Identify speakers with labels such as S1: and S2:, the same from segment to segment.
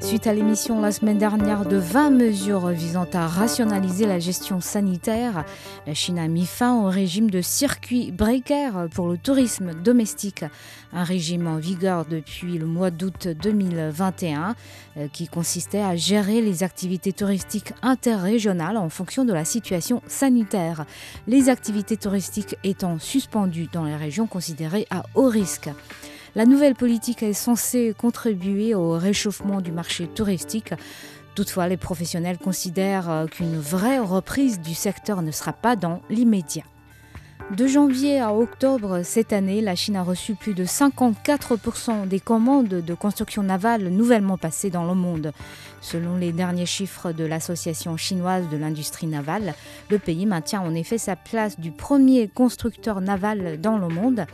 S1: Suite à l'émission la semaine dernière de 20 mesures visant à rationaliser la gestion sanitaire, la Chine a mis fin au régime de circuit breaker pour le tourisme domestique, un régime en vigueur depuis le mois d'août 2021 euh, qui consistait à gérer les activités touristiques interrégionales en fonction de la situation sanitaire, les activités touristiques étant suspendues dans les régions considérées à haut risque. La nouvelle politique est censée contribuer au réchauffement du marché touristique. Toutefois, les professionnels considèrent euh, qu'une vraie reprise du secteur ne sera pas dans l'immédiat. De janvier à octobre cette année, la Chine a reçu plus de 54% des commandes de construction navale nouvellement passées dans le monde. Selon les derniers chiffres de l'Association chinoise de l'industrie navale, le pays maintient en effet sa place du premier constructeur naval dans le monde.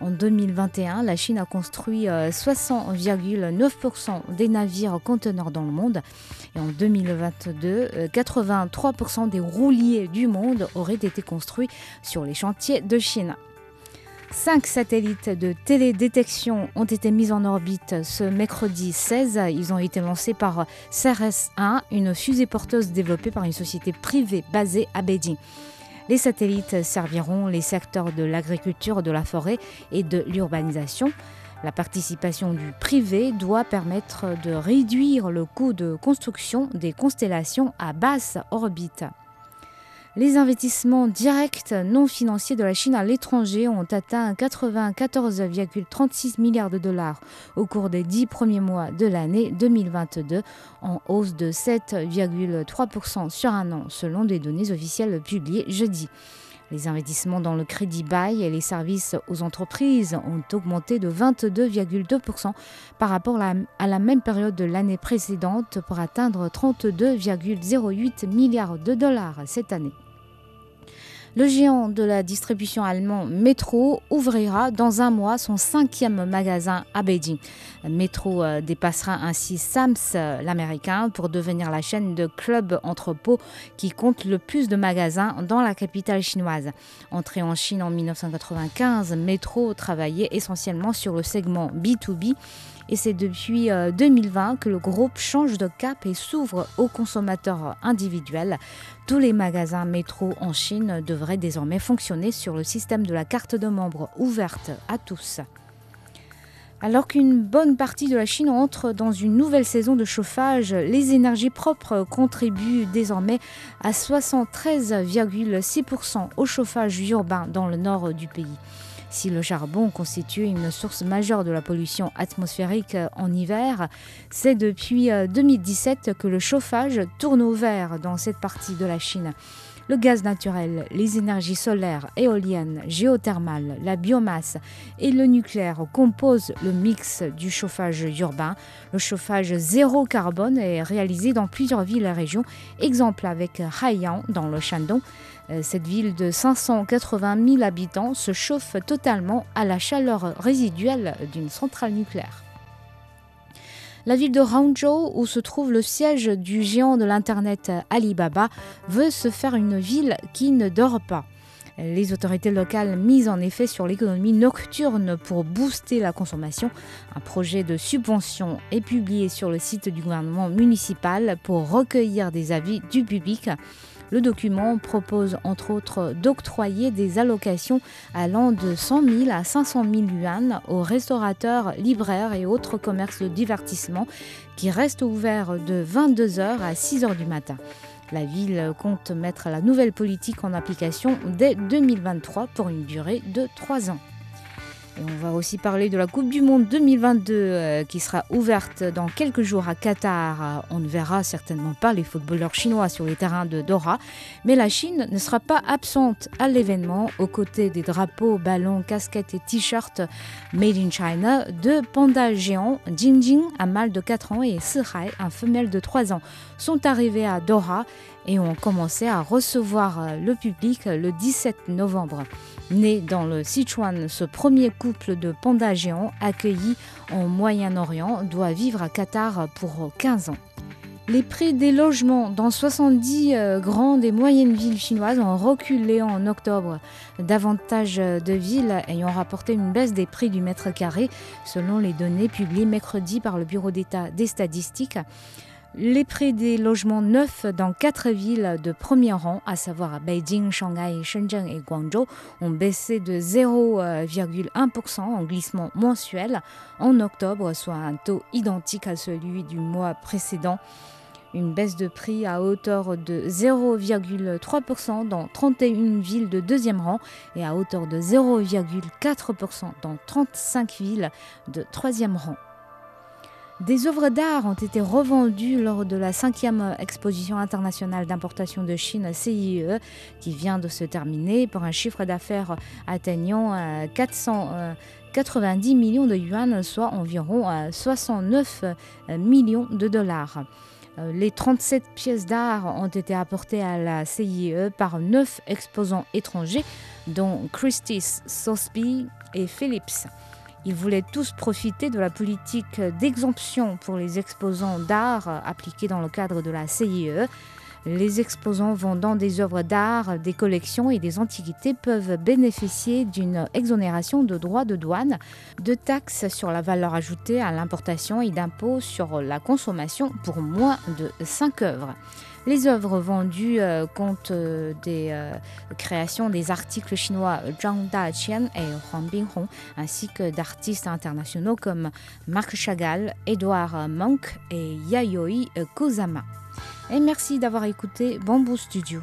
S1: En 2021, la Chine a construit euh, 60,9% des navires conteneurs dans le monde. Et en 2022, euh, 83% des rouliers du monde auraient été construits sur les chantiers de Chine. Cinq satellites de télédétection ont été mis en orbite ce mercredi 16. Ils ont été lancés par CRS-1, une fusée porteuse développée par une société privée basée à Beijing. Les satellites serviront les secteurs de l'agriculture, de la forêt et de l'urbanisation. La participation du privé doit permettre de réduire le coût de construction des constellations à basse orbite. Les investissements directs non financiers de la Chine à l'étranger ont atteint 94,36 milliards de dollars au cours des dix premiers mois de l'année 2022, en hausse de 7,3% sur un an, selon des données officielles publiées jeudi. Les investissements dans le crédit bail et les services aux entreprises ont augmenté de 22,2% par rapport à la même période de l'année précédente pour atteindre 32,08 milliards de dollars cette année. Le géant de la distribution allemand Metro ouvrira dans un mois son cinquième magasin à Beijing. Metro euh, dépassera ainsi Sams, euh, l'américain, pour devenir la chaîne de clubs entrepôts qui compte le plus de magasins dans la capitale chinoise. Entré en Chine en 1995, Metro travaillait essentiellement sur le segment B2B et c'est depuis euh, 2020 que le groupe change de cap et s'ouvre aux consommateurs individuels. Tous les magasins métro en Chine devraient désormais fonctionner sur le système de la carte de membre ouverte à tous. Alors qu'une bonne partie de la Chine entre dans une nouvelle saison de chauffage, les énergies propres contribuent désormais à 73,6% au chauffage urbain dans le nord du pays. Si le charbon constitue une source majeure de la pollution atmosphérique en hiver, c'est depuis euh, 2017 que le chauffage tourne au vert dans cette partie de la Chine. Le gaz naturel, les énergies solaires, éoliennes, géothermales, la biomasse et le nucléaire composent le mix du chauffage urbain. Le chauffage zéro carbone est réalisé dans plusieurs villes et régions, exemple avec Haiyang dans le Shandong. Euh, Cette ville de 580 000 habitants se chauffe totalement à la chaleur résiduelle d'une centrale nucléaire. La ville de Hangzhou, où se trouve le siège du géant de l'Internet Alibaba, veut se faire une ville qui ne dort pas. Les autorités locales misent en effet sur l'économie nocturne pour booster la consommation. Un projet de subvention est publié sur le site du gouvernement municipal pour recueillir des avis du public. Le document propose entre autres d'octroyer des allocations allant de 100 000 à 500 000 yuan aux restaurateurs, libraires et autres commerces de divertissement qui restent ouverts de 22h à 6h du matin. La ville compte mettre la nouvelle politique en application dès 2023 pour une durée de 3 ans. On va aussi parler de la Coupe du Monde 2022 euh, qui sera ouverte dans quelques jours à Qatar. Euh, On ne verra certainement pas les footballeurs chinois sur les terrains de Doha, mais la Chine ne sera pas absente à l'événement aux côtés des drapeaux, ballons, casquettes et t-shirts Made in China de pandas géants Jingjing, un mâle de 4 ans, et Sihai, un femelle de 3 ans, sont arrivés à Doha et ont commencé à recevoir le public le 17 novembre. Né dans le Sichuan, ce premier couple de pandas géants accueillis en Moyen-Orient doit vivre à Qatar pour 15 ans. Les prix des logements dans 70 euh, grandes et moyennes villes chinoises ont reculé en octobre. Davantage de villes ayant rapporté une baisse des prix du mètre carré, selon les données publiées mercredi par le Bureau d'État des statistiques. Les prix des logements neufs dans quatre villes de premier rang, à savoir Beijing, Shanghai, Shenzhen et Guangzhou, ont baissé de 0,1% en glissement mensuel en octobre, soit un taux identique à celui du mois précédent. Une baisse de prix à hauteur de 0,3% dans 31 villes de deuxième rang et à hauteur de 0,4% dans 35 villes de troisième rang. Des œuvres d'art ont été revendues lors de la cinquième exposition internationale d'importation de Chine CIE qui vient de se terminer pour un chiffre d'affaires atteignant 490 euh, millions de yuan, soit environ 69 euh, millions de dollars. Euh, les 37 pièces d'art ont été apportées à la CIE par neuf exposants étrangers, dont Christie's, Sotheby et Phillips. Ils voulaient tous profiter de la politique d'exemption pour les exposants d'art appliquée dans le cadre de la CIE. Les exposants vendant des œuvres d'art, des collections et des antiquités peuvent bénéficier d'une exonération de droits de douane, de taxes sur la valeur ajoutée à l'importation et d'impôts sur la consommation pour moins de 5 œuvres. Les œuvres vendues euh, comptent euh, des euh, créations des articles chinois Zhang Daqian et Huang Binghong, ainsi que d'artistes internationaux comme Marc Chagall, Edouard Monk et Yayoi Kozama. Et merci d'avoir écouté Bamboo Studio.